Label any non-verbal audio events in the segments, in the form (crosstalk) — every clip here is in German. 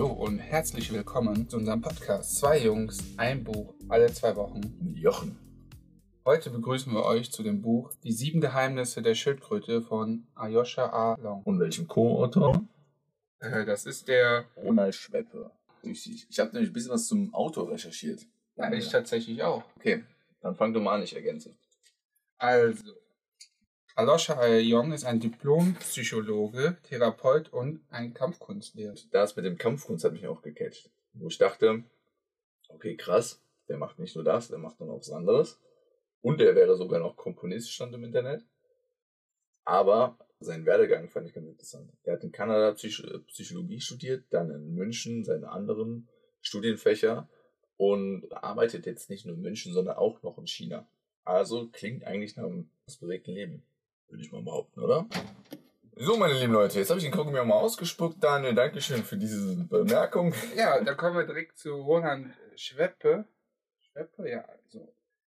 Hallo und herzlich willkommen zu unserem Podcast Zwei Jungs, ein Buch, alle zwei Wochen. Mit Jochen. Heute begrüßen wir euch zu dem Buch Die sieben Geheimnisse der Schildkröte von Ayosha A. Long. Und welchem Co-Autor? Äh, das ist der. Ronald Schweppe. Richtig. Ich habe nämlich ein bisschen was zum Autor recherchiert. Ja, ich tatsächlich auch. Okay, dann fang du mal an, ich ergänze. Also, Alosha Ayong ist ein Diplompsychologe, Therapeut und ein Kampfkunstlehrer. Das mit dem Kampfkunst hat mich auch gecatcht. Wo ich dachte, okay, krass, der macht nicht nur das, der macht dann auch was anderes. Und der wäre sogar noch Komponist, stand im Internet. Aber seinen Werdegang fand ich ganz interessant. Er hat in Kanada Psych Psychologie studiert, dann in München seine anderen Studienfächer und arbeitet jetzt nicht nur in München, sondern auch noch in China. Also klingt eigentlich nach einem bewegten Leben, würde ich mal behaupten, oder? So, meine lieben Leute, jetzt habe ich den Kaugummi auch mal ausgespuckt. Daniel, Dankeschön für diese Bemerkung. Ja, dann kommen wir direkt zu Roland Schweppe. Schweppe, ja, also.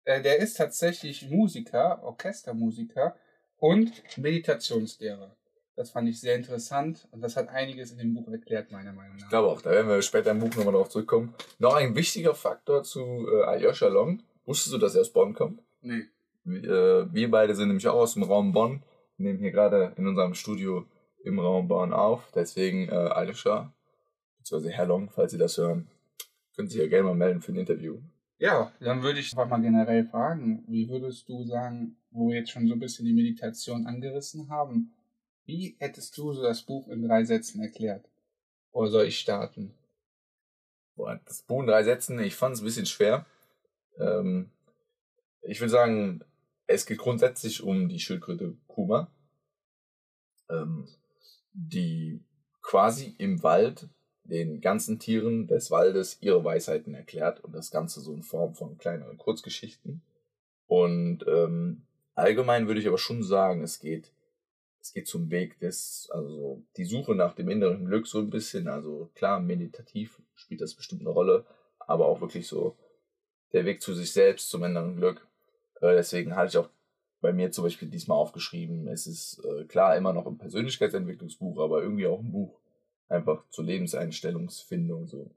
Äh, der ist tatsächlich Musiker, Orchestermusiker und Meditationslehrer. Das fand ich sehr interessant und das hat einiges in dem Buch erklärt, meiner Meinung nach. Ich glaube auch, da werden wir später im Buch nochmal drauf zurückkommen. Noch ein wichtiger Faktor zu äh, Alyosha Long. Wusstest du, dass er aus Bonn kommt? Nee. Wir, äh, wir beide sind nämlich auch aus dem Raum Bonn, nehmen hier gerade in unserem Studio im Raum Bonn auf. Deswegen äh, Alyosha, beziehungsweise Herr Long, falls Sie das hören, können Sie sich ja gerne mal melden für ein Interview. Ja, dann würde ich einfach mal generell fragen, wie würdest du sagen, wo wir jetzt schon so ein bisschen die Meditation angerissen haben, wie hättest du so das Buch in drei Sätzen erklärt? Oder soll ich starten? Boah, das Buch in drei Sätzen, ich fand es ein bisschen schwer. Ähm, ich würde sagen, es geht grundsätzlich um die Schildkröte Kuma, ähm, die quasi im Wald den ganzen Tieren des Waldes ihre Weisheiten erklärt und das Ganze so in Form von kleineren Kurzgeschichten. Und ähm, allgemein würde ich aber schon sagen, es geht, es geht zum Weg des, also die Suche nach dem inneren Glück so ein bisschen. Also klar, meditativ spielt das bestimmt eine Rolle, aber auch wirklich so der Weg zu sich selbst, zum inneren Glück. Äh, deswegen hatte ich auch bei mir zum Beispiel diesmal aufgeschrieben, es ist äh, klar immer noch ein Persönlichkeitsentwicklungsbuch, aber irgendwie auch ein Buch einfach zur Lebenseinstellungsfindung so.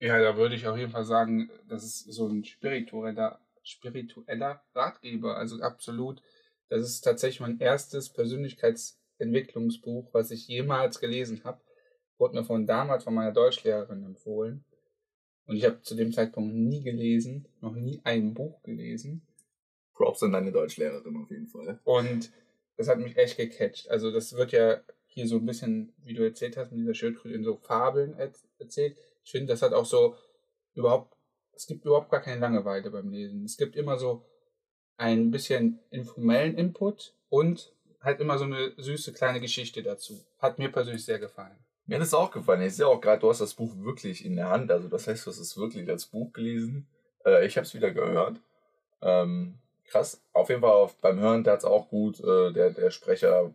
Ja, da würde ich auf jeden Fall sagen, das ist so ein spiritueller, spiritueller Ratgeber. Also absolut. Das ist tatsächlich mein erstes Persönlichkeitsentwicklungsbuch, was ich jemals gelesen habe. Wurde mir von damals von meiner Deutschlehrerin empfohlen. Und ich habe zu dem Zeitpunkt nie gelesen, noch nie ein Buch gelesen. Props an deine Deutschlehrerin auf jeden Fall. Und das hat mich echt gecatcht. Also das wird ja hier so ein bisschen, wie du erzählt hast, mit dieser Schildkröte in so Fabeln erzählt. Ich finde, das hat auch so überhaupt, es gibt überhaupt gar keine Langeweile beim Lesen. Es gibt immer so ein bisschen informellen Input und halt immer so eine süße kleine Geschichte dazu. Hat mir persönlich sehr gefallen. Mir hat es auch gefallen. Ich sehe auch gerade, du hast das Buch wirklich in der Hand. Also das heißt, du hast es wirklich als Buch gelesen. Äh, ich habe es wieder gehört. Ähm, krass. Auf jeden Fall beim Hören tat es auch gut. Äh, der, der Sprecher,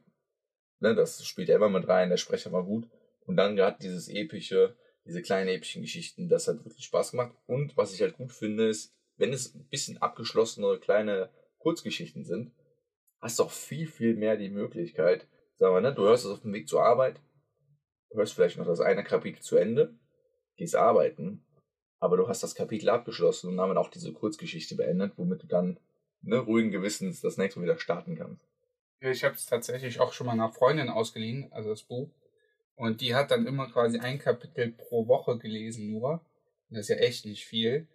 ne, das spielt ja immer mit rein. Der Sprecher war gut. Und dann gerade dieses epische, diese kleinen epischen Geschichten, das hat wirklich Spaß gemacht. Und was ich halt gut finde, ist, wenn es ein bisschen abgeschlossene kleine Kurzgeschichten sind, hast du auch viel, viel mehr die Möglichkeit, sagen wir, ne, du hörst es auf dem Weg zur Arbeit, hörst vielleicht noch das eine Kapitel zu Ende, gehst arbeiten, aber du hast das Kapitel abgeschlossen und damit auch diese Kurzgeschichte beendet, womit du dann ne, ruhigen Gewissens das nächste wieder starten kannst. Ich habe es tatsächlich auch schon mal einer Freundin ausgeliehen, also das Buch. Und die hat dann immer quasi ein Kapitel pro Woche gelesen nur. Das ist ja echt nicht viel.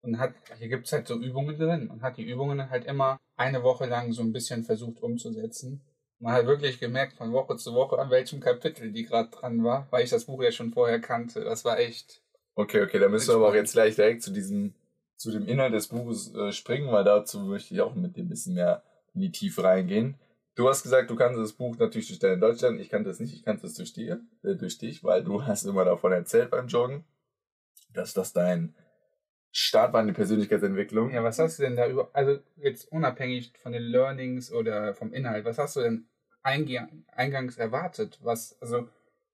Und hat, hier gibt's halt so Übungen drin und hat die Übungen halt immer eine Woche lang so ein bisschen versucht umzusetzen. Man hat wirklich gemerkt von Woche zu Woche, an welchem Kapitel die gerade dran war, weil ich das Buch ja schon vorher kannte. Das war echt. Okay, okay, da müssen wir aber auch jetzt gleich direkt zu diesem, zu dem Inhalt des Buches äh, springen, weil dazu möchte ich auch mit dir ein bisschen mehr in die Tiefe reingehen. Du hast gesagt, du kannst das Buch natürlich durch deine Deutschland. Ich kannte es nicht, ich kannte es durch dir, äh, durch dich, weil du (laughs) hast immer davon erzählt beim Joggen, dass das dein Start war in die Persönlichkeitsentwicklung. Ja, was hast du denn da über, also jetzt unabhängig von den Learnings oder vom Inhalt, was hast du denn eingang, eingangs erwartet? Was, also,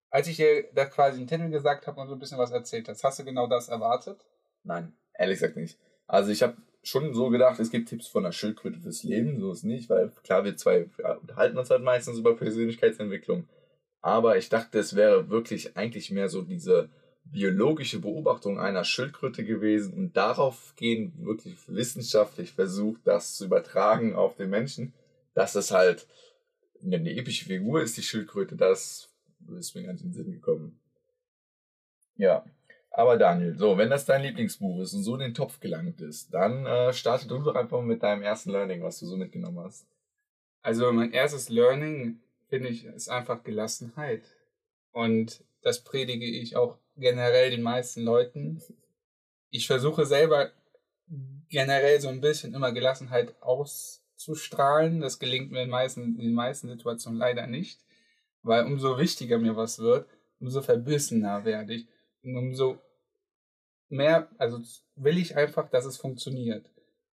als ich dir da quasi einen Titel gesagt habe und so ein bisschen was erzählt hast, hast du genau das erwartet? Nein, ehrlich gesagt nicht. Also ich habe schon so gedacht, es gibt Tipps von der Schildkröte fürs Leben, so ist nicht, weil klar, wir zwei unterhalten uns halt meistens über Persönlichkeitsentwicklung. Aber ich dachte, es wäre wirklich eigentlich mehr so diese biologische Beobachtung einer Schildkröte gewesen und darauf gehen wirklich wissenschaftlich versucht, das zu übertragen auf den Menschen, dass das halt eine epische Figur ist, die Schildkröte, das ist mir ganz in den Sinn gekommen. Ja, aber Daniel, so, wenn das dein Lieblingsbuch ist und so in den Topf gelangt ist, dann äh, starte du doch einfach mit deinem ersten Learning, was du so mitgenommen hast. Also mein erstes Learning, finde ich, ist einfach Gelassenheit. Und das predige ich auch generell den meisten Leuten. Ich versuche selber generell so ein bisschen immer Gelassenheit auszustrahlen. Das gelingt mir in, meisten, in den meisten Situationen leider nicht, weil umso wichtiger mir was wird, umso verbissener werde ich. Und umso mehr, also will ich einfach, dass es funktioniert.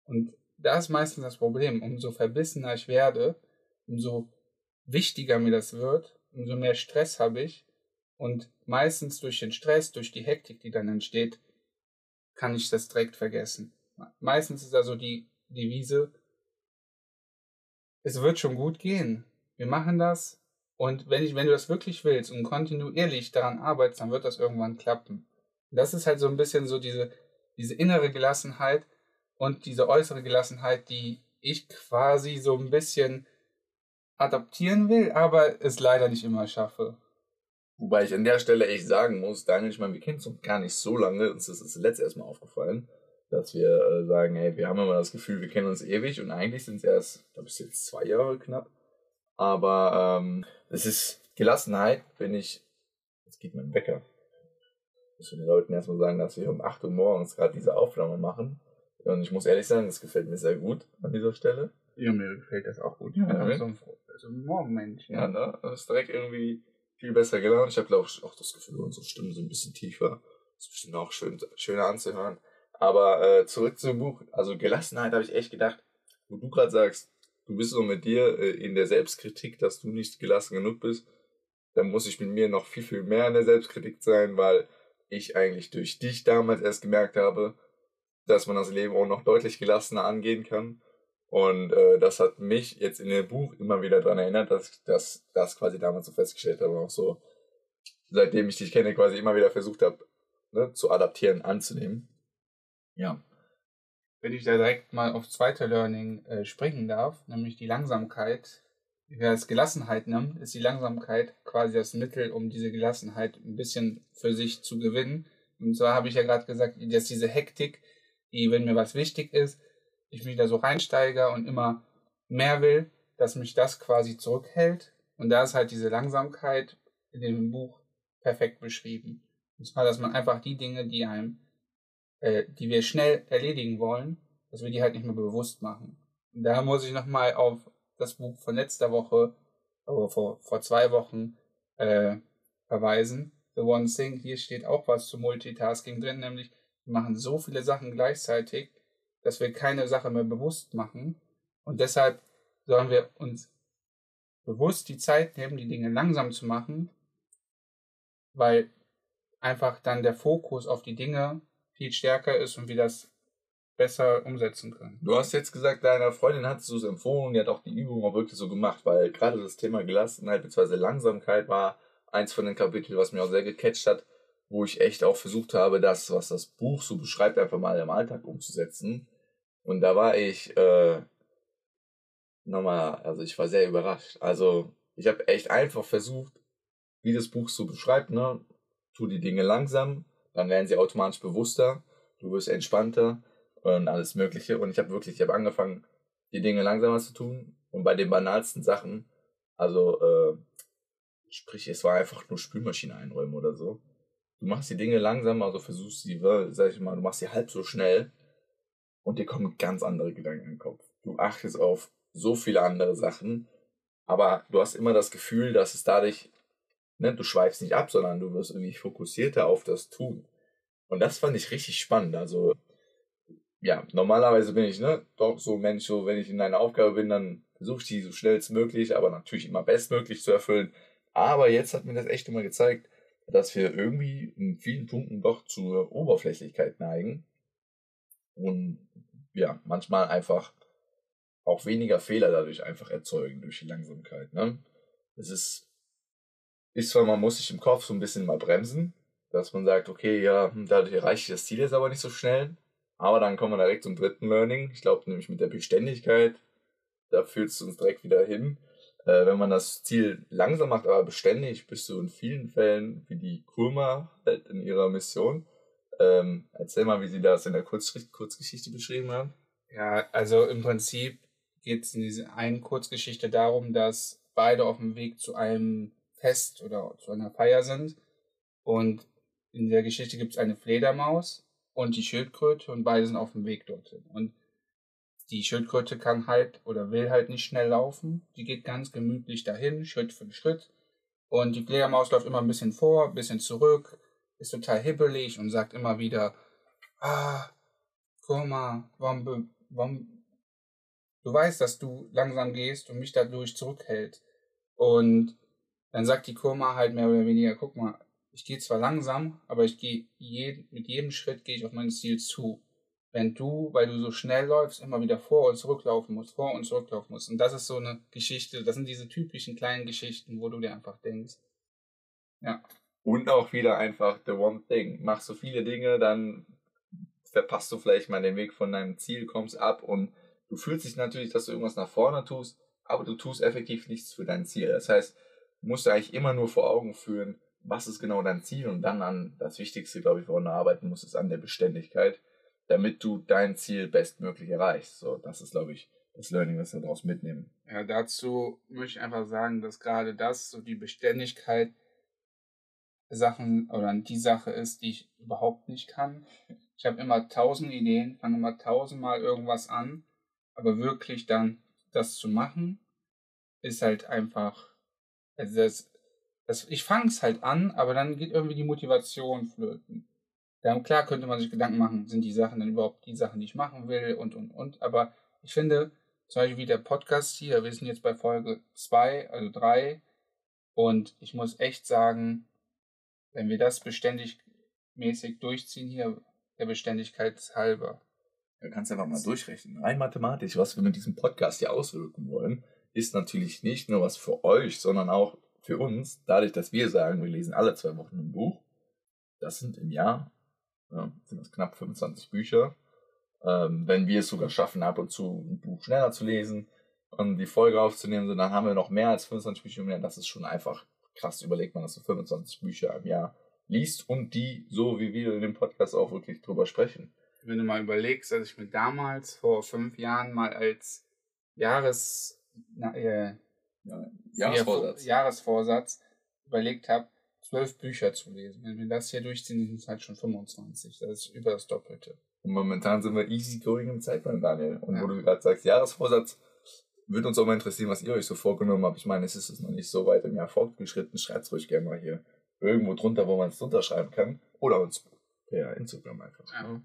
Und da ist meistens das Problem. Umso verbissener ich werde, umso wichtiger mir das wird, umso mehr Stress habe ich. Und meistens durch den Stress, durch die Hektik, die dann entsteht, kann ich das direkt vergessen. Meistens ist also die Devise, es wird schon gut gehen. Wir machen das. Und wenn, ich, wenn du das wirklich willst und kontinuierlich daran arbeitest, dann wird das irgendwann klappen. Das ist halt so ein bisschen so diese, diese innere Gelassenheit und diese äußere Gelassenheit, die ich quasi so ein bisschen adaptieren will, aber es leider nicht immer schaffe. Wobei ich an der Stelle echt sagen muss, Daniel, ich meine, wir kennen uns noch gar nicht so lange, uns ist das letzte erstmal aufgefallen, dass wir äh, sagen, hey, wir haben immer das Gefühl, wir kennen uns ewig und eigentlich sind es erst, glaube ich, jetzt zwei Jahre knapp. Aber ähm, es ist Gelassenheit, wenn ich, jetzt geht mein Wecker. Ich muss den Leuten erstmal sagen, dass wir um 8 Uhr morgens gerade diese Aufnahme machen. Und ich muss ehrlich sagen, das gefällt mir sehr gut an dieser Stelle. Ja, mir gefällt das auch gut. Ja, Ja, so ein, so ein Morgenmensch. Ja, ne? Das ist direkt irgendwie viel besser gelaunt. Ich habe, glaube ich, auch das Gefühl, unsere Stimmen sind ein bisschen tiefer. Das ist bestimmt auch schön, schöner anzuhören. Aber äh, zurück zum Buch. Also Gelassenheit habe ich echt gedacht, wo du gerade sagst, du bist so mit dir äh, in der Selbstkritik, dass du nicht gelassen genug bist, dann muss ich mit mir noch viel, viel mehr in der Selbstkritik sein, weil ich eigentlich durch dich damals erst gemerkt habe, dass man das Leben auch noch deutlich gelassener angehen kann. Und äh, das hat mich jetzt in dem Buch immer wieder daran erinnert, dass ich das, quasi damals so festgestellt habe auch so, seitdem ich dich kenne, quasi immer wieder versucht habe, ne, zu adaptieren, anzunehmen. Ja. Wenn ich da direkt mal aufs zweite Learning äh, springen darf, nämlich die Langsamkeit, wer es Gelassenheit nimmt, ist die Langsamkeit quasi das Mittel, um diese Gelassenheit ein bisschen für sich zu gewinnen. Und zwar habe ich ja gerade gesagt, dass diese Hektik, die, wenn mir was wichtig ist, ich mich da so reinsteige und immer mehr will, dass mich das quasi zurückhält. Und da ist halt diese Langsamkeit in dem Buch perfekt beschrieben. Und zwar, dass man einfach die Dinge, die einem, äh, die wir schnell erledigen wollen, dass wir die halt nicht mehr bewusst machen. Und da muss ich nochmal auf das Buch von letzter Woche, aber vor, vor zwei Wochen, äh, verweisen. The One Thing, hier steht auch was zu Multitasking drin, nämlich wir machen so viele Sachen gleichzeitig, dass wir keine Sache mehr bewusst machen. Und deshalb sollen wir uns bewusst die Zeit nehmen, die Dinge langsam zu machen, weil einfach dann der Fokus auf die Dinge viel stärker ist und wir das besser umsetzen können. Du hast jetzt gesagt, deiner Freundin hast du es empfohlen, die hat auch die Übung auch wirklich so gemacht, weil gerade das Thema Gelassenheit bzw. Langsamkeit war eins von den Kapiteln, was mir auch sehr gecatcht hat, wo ich echt auch versucht habe, das, was das Buch so beschreibt, einfach mal im Alltag umzusetzen. Und da war ich äh, nochmal, also ich war sehr überrascht. Also ich habe echt einfach versucht, wie das Buch so beschreibt, ne? Tu die Dinge langsam, dann werden sie automatisch bewusster, du wirst entspannter und alles Mögliche. Und ich habe wirklich, ich habe angefangen, die Dinge langsamer zu tun. Und bei den banalsten Sachen, also äh, sprich, es war einfach nur Spülmaschine einräumen oder so. Du machst die Dinge langsamer, also versuchst sie, sag ich mal, du machst sie halb so schnell und dir kommen ganz andere Gedanken in den Kopf. Du achtest auf so viele andere Sachen, aber du hast immer das Gefühl, dass es dadurch, ne, du schweifst nicht ab, sondern du wirst irgendwie fokussierter auf das Tun. Und das fand ich richtig spannend. Also, ja, normalerweise bin ich, ne, doch so Mensch, so, wenn ich in einer Aufgabe bin, dann versuche ich die so schnellstmöglich, aber natürlich immer bestmöglich zu erfüllen. Aber jetzt hat mir das echt immer gezeigt, dass wir irgendwie in vielen Punkten doch zur Oberflächlichkeit neigen und ja, manchmal einfach auch weniger Fehler dadurch einfach erzeugen durch die Langsamkeit. Ne? Es ist, ist zwar, man muss sich im Kopf so ein bisschen mal bremsen, dass man sagt, okay, ja, hm, dadurch erreiche ich das Ziel jetzt aber nicht so schnell. Aber dann kommen wir direkt zum dritten Learning. Ich glaube nämlich mit der Beständigkeit, da führt es uns direkt wieder hin. Äh, wenn man das Ziel langsam macht, aber beständig, bist du in vielen Fällen wie die Kurma halt in ihrer Mission. Ähm, erzähl mal, wie sie das in der Kurz Kurzgeschichte beschrieben haben. Ja, also im Prinzip geht es in dieser einen Kurzgeschichte darum, dass beide auf dem Weg zu einem Fest oder zu einer Feier sind. Und in der Geschichte gibt es eine Fledermaus und die Schildkröte und beide sind auf dem Weg dorthin. Und die Schildkröte kann halt oder will halt nicht schnell laufen. Die geht ganz gemütlich dahin, Schritt für Schritt. Und die Fledermaus läuft immer ein bisschen vor, ein bisschen zurück, ist total hibbelig und sagt immer wieder, ah, guck mal, warum, warum, du weißt, dass du langsam gehst und mich dadurch zurückhält. Und dann sagt die Kurma halt mehr oder weniger, guck mal, ich gehe zwar langsam, aber ich gehe jeden, mit jedem Schritt gehe ich auf mein Ziel zu. Wenn du, weil du so schnell läufst, immer wieder vor und zurücklaufen musst, vor und zurücklaufen musst. Und das ist so eine Geschichte, das sind diese typischen kleinen Geschichten, wo du dir einfach denkst. Ja. Und auch wieder einfach the one thing. Mach so viele Dinge, dann verpasst du vielleicht mal den Weg von deinem Ziel, kommst ab und du fühlst dich natürlich, dass du irgendwas nach vorne tust, aber du tust effektiv nichts für dein Ziel. Das heißt, musst dir eigentlich immer nur vor Augen führen, was ist genau dein Ziel und dann an das Wichtigste, glaube ich, woran du arbeiten musst, ist an der Beständigkeit, damit du dein Ziel bestmöglich erreichst. So, das ist, glaube ich, das Learning, was wir daraus mitnehmen. Ja, dazu möchte ich einfach sagen, dass gerade das, so die Beständigkeit, Sachen oder die Sache ist, die ich überhaupt nicht kann. Ich habe immer tausend Ideen, fange immer tausendmal irgendwas an, aber wirklich dann das zu machen, ist halt einfach, also das, das, ich fange es halt an, aber dann geht irgendwie die Motivation flöten. Dann, klar könnte man sich Gedanken machen, sind die Sachen dann überhaupt die Sachen, die ich machen will und, und, und. Aber ich finde, zum Beispiel wie der Podcast hier, wir sind jetzt bei Folge 2, also 3. Und ich muss echt sagen, wenn wir das beständig mäßig durchziehen hier, der Beständigkeit halber. Du kannst einfach mal durchrechnen. Rein mathematisch, was wir mit diesem Podcast hier auswirken wollen, ist natürlich nicht nur was für euch, sondern auch für uns, dadurch, dass wir sagen, wir lesen alle zwei Wochen ein Buch. Das sind im Jahr ja, sind das knapp 25 Bücher. Ähm, wenn wir es sogar schaffen, ab und zu ein Buch schneller zu lesen und die Folge aufzunehmen, dann haben wir noch mehr als 25 Bücher mehr. Das ist schon einfach krass. Überlegt man, dass du 25 Bücher im Jahr liest und die, so wie wir in dem Podcast auch wirklich drüber sprechen. Wenn du mal überlegst, dass ich mir damals vor fünf Jahren mal als Jahres, na, äh, ja, Jahresvorsatz. Jahresvorsatz überlegt habe, zwölf Bücher zu lesen. Wenn wir das hier durchziehen, sind es halt schon 25. Das ist über das Doppelte. Und momentan sind wir easy going im Zeitplan, Daniel. Und ja. wo du gerade sagst, Jahresvorsatz, würde uns auch mal interessieren, was ihr euch so vorgenommen habt. Ich meine, es ist noch nicht so weit im Jahr fortgeschritten. Schreibt es ruhig gerne mal hier irgendwo drunter, wo man es drunter schreiben kann. Oder uns per Instagram einfach. Ja.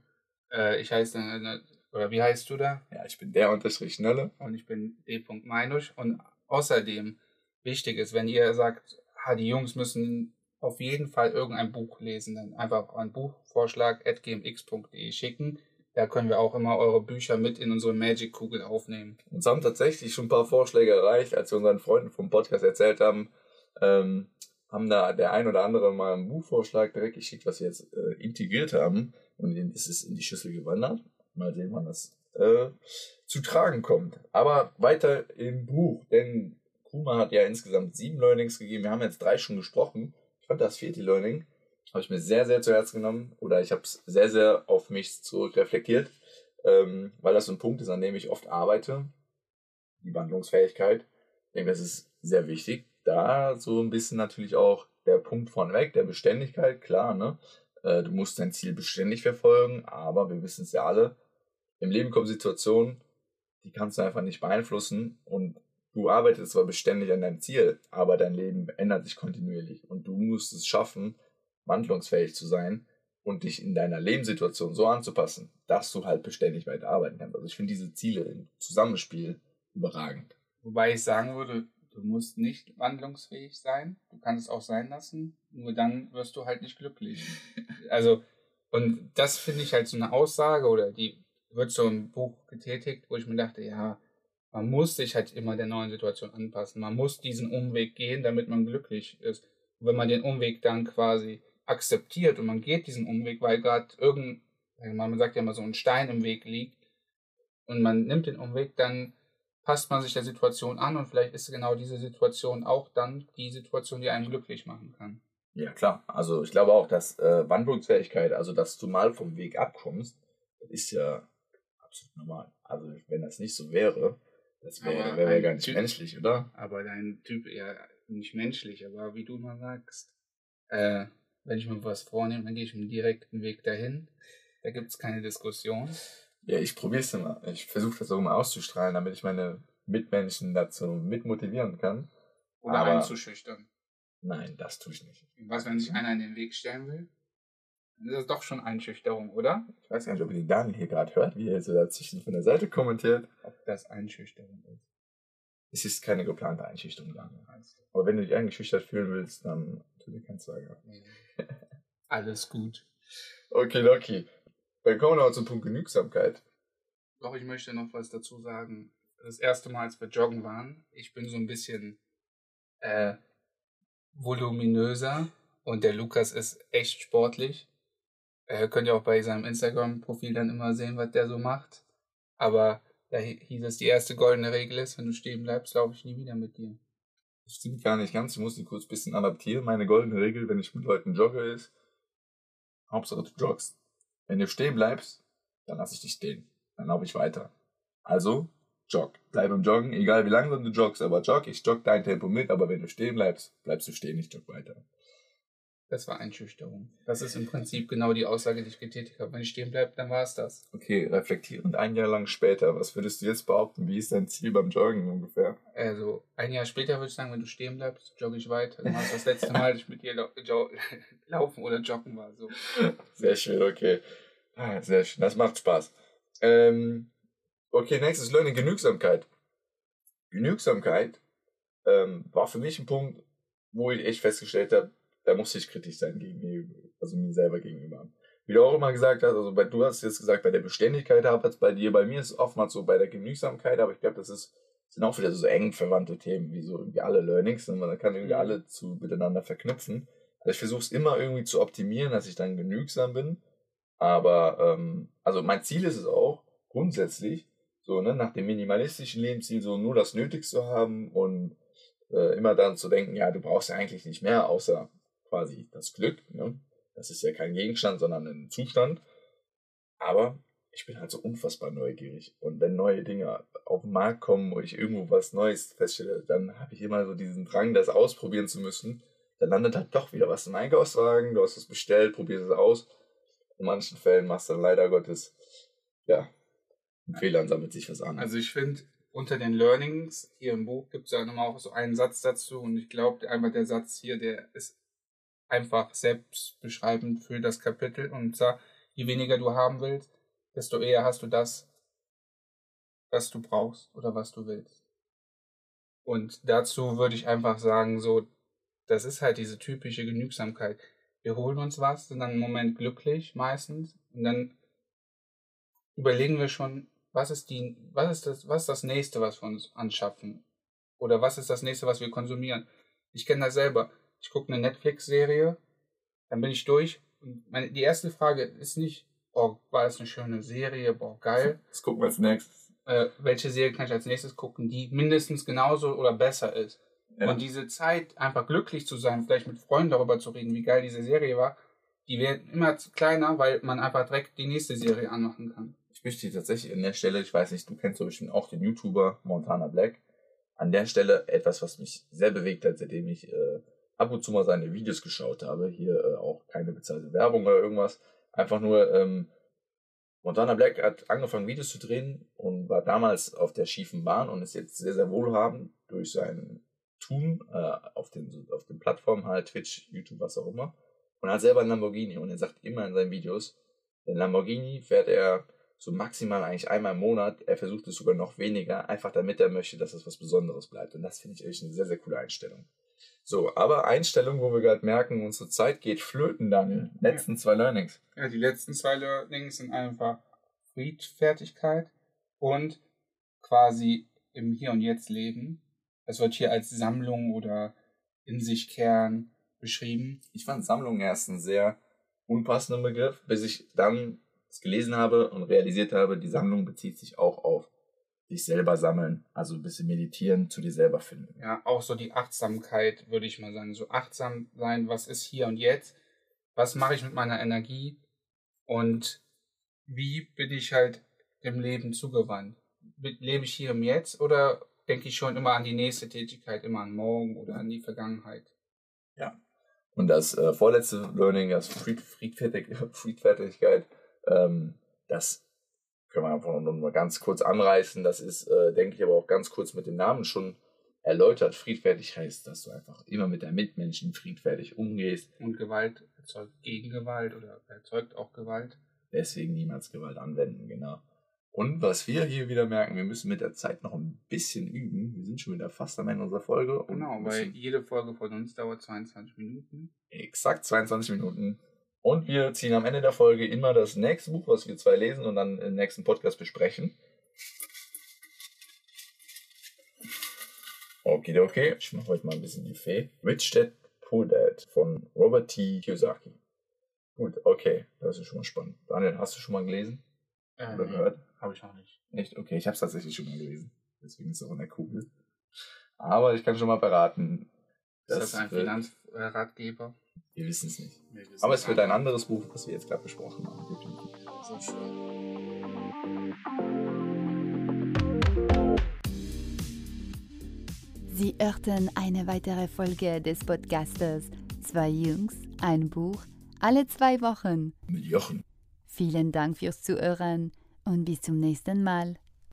Äh, ich heiße, äh, oder wie heißt du da? Ja, ich bin der unterstrich Schneller. Und ich bin d. Meinusch. Und außerdem wichtig ist, wenn ihr sagt, ah, die Jungs müssen auf jeden Fall irgendein Buch lesen. Dann einfach einen Buchvorschlag at gmx.de schicken. Da können wir auch immer eure Bücher mit in unsere Magic-Kugel aufnehmen. Uns haben tatsächlich schon ein paar Vorschläge erreicht, als wir unseren Freunden vom Podcast erzählt haben. Ähm, haben da der ein oder andere mal einen Buchvorschlag direkt geschickt, was wir jetzt äh, integriert haben. Und es ist in die Schüssel gewandert. Mal sehen, wann das äh, zu tragen kommt. Aber weiter im Buch, denn Kuma hat ja insgesamt sieben Learnings gegeben. Wir haben jetzt drei schon gesprochen. Ich fand das vierte Learning, habe ich mir sehr, sehr zu Herzen genommen oder ich habe es sehr, sehr auf mich zurückreflektiert, ähm, weil das so ein Punkt ist, an dem ich oft arbeite. Die Wandlungsfähigkeit. Ich denke, das ist sehr wichtig. Da so ein bisschen natürlich auch der Punkt vorneweg, der Beständigkeit, klar, ne? Äh, du musst dein Ziel beständig verfolgen, aber wir wissen es ja alle, im Leben kommen Situationen, die kannst du einfach nicht beeinflussen und du arbeitest zwar beständig an deinem Ziel, aber dein Leben ändert sich kontinuierlich und du musst es schaffen, wandlungsfähig zu sein und dich in deiner Lebenssituation so anzupassen, dass du halt beständig weiter arbeiten kannst. Also ich finde diese Ziele im Zusammenspiel überragend. Wobei ich sagen würde, du musst nicht wandlungsfähig sein, du kannst es auch sein lassen, nur dann wirst du halt nicht glücklich. (laughs) also, und das finde ich halt so eine Aussage oder die wird so im Buch getätigt, wo ich mir dachte, ja, man muss sich halt immer der neuen Situation anpassen. Man muss diesen Umweg gehen, damit man glücklich ist. Und wenn man den Umweg dann quasi akzeptiert und man geht diesen Umweg, weil gerade irgend, man sagt ja immer so ein Stein im Weg liegt und man nimmt den Umweg, dann passt man sich der Situation an und vielleicht ist genau diese Situation auch dann die Situation, die einen glücklich machen kann. Ja, klar. Also ich glaube auch, dass äh, Wandlungsfähigkeit, also dass du mal vom Weg abkommst, ist ja absolut normal. Also wenn das nicht so wäre, das wäre wär, wär gar nicht typ, menschlich, oder? Aber dein Typ ja nicht menschlich, aber wie du mal sagst, äh, wenn ich mir was vornehme, dann gehe ich einen direkten Weg dahin. Da gibt es keine Diskussion. Ja, ich probiere es immer. Ich versuche das auch immer auszustrahlen, damit ich meine Mitmenschen dazu mitmotivieren kann. Oder Aber einzuschüchtern. Nein, das tue ich nicht. Was, wenn sich einer in den Weg stellen will? Dann ist das doch schon Einschüchterung, oder? Ich weiß gar nicht, ob ihr den Daniel hier gerade hört, wie er so dazwischen von der Seite kommentiert. Ob das Einschüchterung ist. Es ist keine geplante Einschüchterung, Daniel. Aber wenn du dich eingeschüchtert fühlen willst, dann tu dir keine Sorge. Alles gut. Okay, okay. Dann kommen wir noch zum Punkt Genügsamkeit. Doch, ich möchte noch was dazu sagen. Das erste Mal, als wir joggen waren, ich bin so ein bisschen äh, voluminöser und der Lukas ist echt sportlich. Äh, könnt ihr auch bei seinem Instagram-Profil dann immer sehen, was der so macht. Aber da hieß es, die erste goldene Regel ist, wenn du stehen bleibst, laufe ich nie wieder mit dir. Das stimmt gar nicht ganz. Ich muss die kurz ein bisschen adaptieren. Meine goldene Regel, wenn ich mit Leuten jogge, ist, Hauptsache du joggst. Wenn du stehen bleibst, dann lasse ich dich stehen. Dann laufe ich weiter. Also, jogg. Bleib im Joggen, egal wie langsam du joggst, aber jogg. Ich jogg dein Tempo mit, aber wenn du stehen bleibst, bleibst du stehen, ich jogg weiter. Das war Einschüchterung. Das ist im Prinzip genau die Aussage, die ich getätigt habe. Wenn ich stehen bleibe, dann war es das. Okay, reflektierend ein Jahr lang später, was würdest du jetzt behaupten? Wie ist dein Ziel beim Joggen ungefähr? Also, ein Jahr später würde ich sagen, wenn du stehen bleibst, jogge ich weiter. Dann war es das letzte Mal, dass ich mit dir (laughs) laufen oder joggen war. So. Sehr schön, okay. Ah, sehr schön, das macht Spaß. Ähm, okay, nächstes Learning, Genügsamkeit. Genügsamkeit ähm, war für mich ein Punkt, wo ich echt festgestellt habe, da musste ich kritisch sein gegenüber, also mir selber gegenüber. Wie du auch immer gesagt hast, also bei, du hast jetzt gesagt, bei der Beständigkeit hapert es bei dir, bei mir ist es oftmals so bei der Genügsamkeit, aber ich glaube, das ist, sind auch wieder so eng verwandte Themen, wie so irgendwie alle Learnings, und man kann irgendwie mhm. alle zu miteinander verknüpfen. Also ich versuche es immer irgendwie zu optimieren, dass ich dann genügsam bin. Aber ähm, also mein Ziel ist es auch, grundsätzlich, so, ne, nach dem minimalistischen Lebensziel so nur das Nötigste haben und äh, immer dann zu denken, ja, du brauchst ja eigentlich nicht mehr, außer quasi das Glück. Ne? Das ist ja kein Gegenstand, sondern ein Zustand. Aber ich bin halt so unfassbar neugierig. Und wenn neue Dinge auf den Markt kommen, wo ich irgendwo was Neues feststelle, dann habe ich immer so diesen Drang, das ausprobieren zu müssen. Dann landet halt doch wieder was im Einkaufswagen, du hast es bestellt, probierst es aus. In manchen Fällen machst du dann leider Gottes, ja, in Fehlern sammelt sich was an. Also ich finde, unter den Learnings hier im Buch gibt es ja nochmal auch so einen Satz dazu und ich glaube, einmal der Satz hier, der ist einfach selbstbeschreibend für das Kapitel. Und zwar, je weniger du haben willst, desto eher hast du das, was du brauchst oder was du willst. Und dazu würde ich einfach sagen, so, das ist halt diese typische Genügsamkeit. Wir holen uns was, sind dann einen Moment glücklich meistens und dann überlegen wir schon, was ist die, was ist das, was ist das nächste, was wir uns anschaffen? Oder was ist das nächste, was wir konsumieren? Ich kenne das selber ich gucke eine Netflix-Serie, dann bin ich durch. Und meine, die erste Frage ist nicht, oh, war das eine schöne Serie, boah, geil. (laughs) Was gucken wir als nächstes? Äh, welche Serie kann ich als nächstes gucken, die mindestens genauso oder besser ist. Ja. Und diese Zeit, einfach glücklich zu sein, vielleicht mit Freunden darüber zu reden, wie geil diese Serie war, die werden immer kleiner, weil man einfach direkt die nächste Serie anmachen kann. Ich möchte tatsächlich an der Stelle, ich weiß nicht, du kennst so bestimmt auch den YouTuber Montana Black, an der Stelle etwas, was mich sehr bewegt hat, seitdem ich äh, ab und zu mal seine Videos geschaut habe. Hier äh, auch keine bezahlte Werbung oder irgendwas. Einfach nur, ähm, Montana Black hat angefangen Videos zu drehen und war damals auf der schiefen Bahn und ist jetzt sehr, sehr wohlhabend durch sein Tun äh, auf, den, auf den Plattformen, halt Twitch, YouTube, was auch immer. Und hat selber einen Lamborghini und er sagt immer in seinen Videos, den Lamborghini fährt er so maximal eigentlich einmal im Monat. Er versucht es sogar noch weniger, einfach damit er möchte, dass es was Besonderes bleibt. Und das finde ich echt eine sehr, sehr coole Einstellung. So, aber Einstellung, wo wir gerade merken, unsere Zeit geht flöten, Daniel. Letzten zwei Learnings. Ja, die letzten zwei Learnings sind einfach Friedfertigkeit und quasi im Hier und Jetzt leben. Es wird hier als Sammlung oder in sich kehren beschrieben. Ich fand Sammlung erst einen sehr unpassenden Begriff, bis ich dann es gelesen habe und realisiert habe, die Sammlung bezieht sich auch auf dich selber sammeln, also ein bisschen meditieren, zu dir selber finden. Ja, auch so die Achtsamkeit, würde ich mal sagen. So achtsam sein, was ist hier und jetzt, was mache ich mit meiner Energie und wie bin ich halt dem Leben zugewandt. Lebe ich hier im Jetzt oder denke ich schon immer an die nächste Tätigkeit, immer an morgen oder an die Vergangenheit? Ja. Und das äh, vorletzte Learning, das Fried, Friedfertig, (laughs) Friedfertigkeit, ähm, das können wir einfach noch mal ganz kurz anreißen. Das ist, äh, denke ich, aber auch ganz kurz mit dem Namen schon erläutert. Friedfertig heißt, dass du einfach immer mit deinen Mitmenschen friedfertig umgehst. Und Gewalt erzeugt Gegengewalt oder erzeugt auch Gewalt. Deswegen niemals Gewalt anwenden, genau. Und was wir hier wieder merken, wir müssen mit der Zeit noch ein bisschen üben. Wir sind schon wieder fast am Ende unserer Folge. Genau, weil jede Folge von uns dauert 22 Minuten. Exakt 22 Minuten. Und wir ziehen am Ende der Folge immer das nächste Buch, was wir zwei lesen und dann im nächsten Podcast besprechen. Okay, okay. Ich mache heute mal ein bisschen die Fee. Rich Dad Poor Dad von Robert T. Kiyosaki. Gut, okay. Das ist schon mal spannend. Daniel, hast du schon mal gelesen? Äh, Oder gehört? Habe ich noch nicht. Nicht? Okay, ich habe es tatsächlich schon mal gelesen. Deswegen ist es auch in der Kugel. Aber ich kann schon mal verraten. Ist das ein Finanzratgeber? Wir wissen es nicht. Aber es wird ein anderes Buch, das wir jetzt gerade besprochen haben. So schön. Sie hörten eine weitere Folge des Podcasters Zwei Jungs, ein Buch, alle zwei Wochen. Mit Jochen. Vielen Dank fürs Zuhören und bis zum nächsten Mal.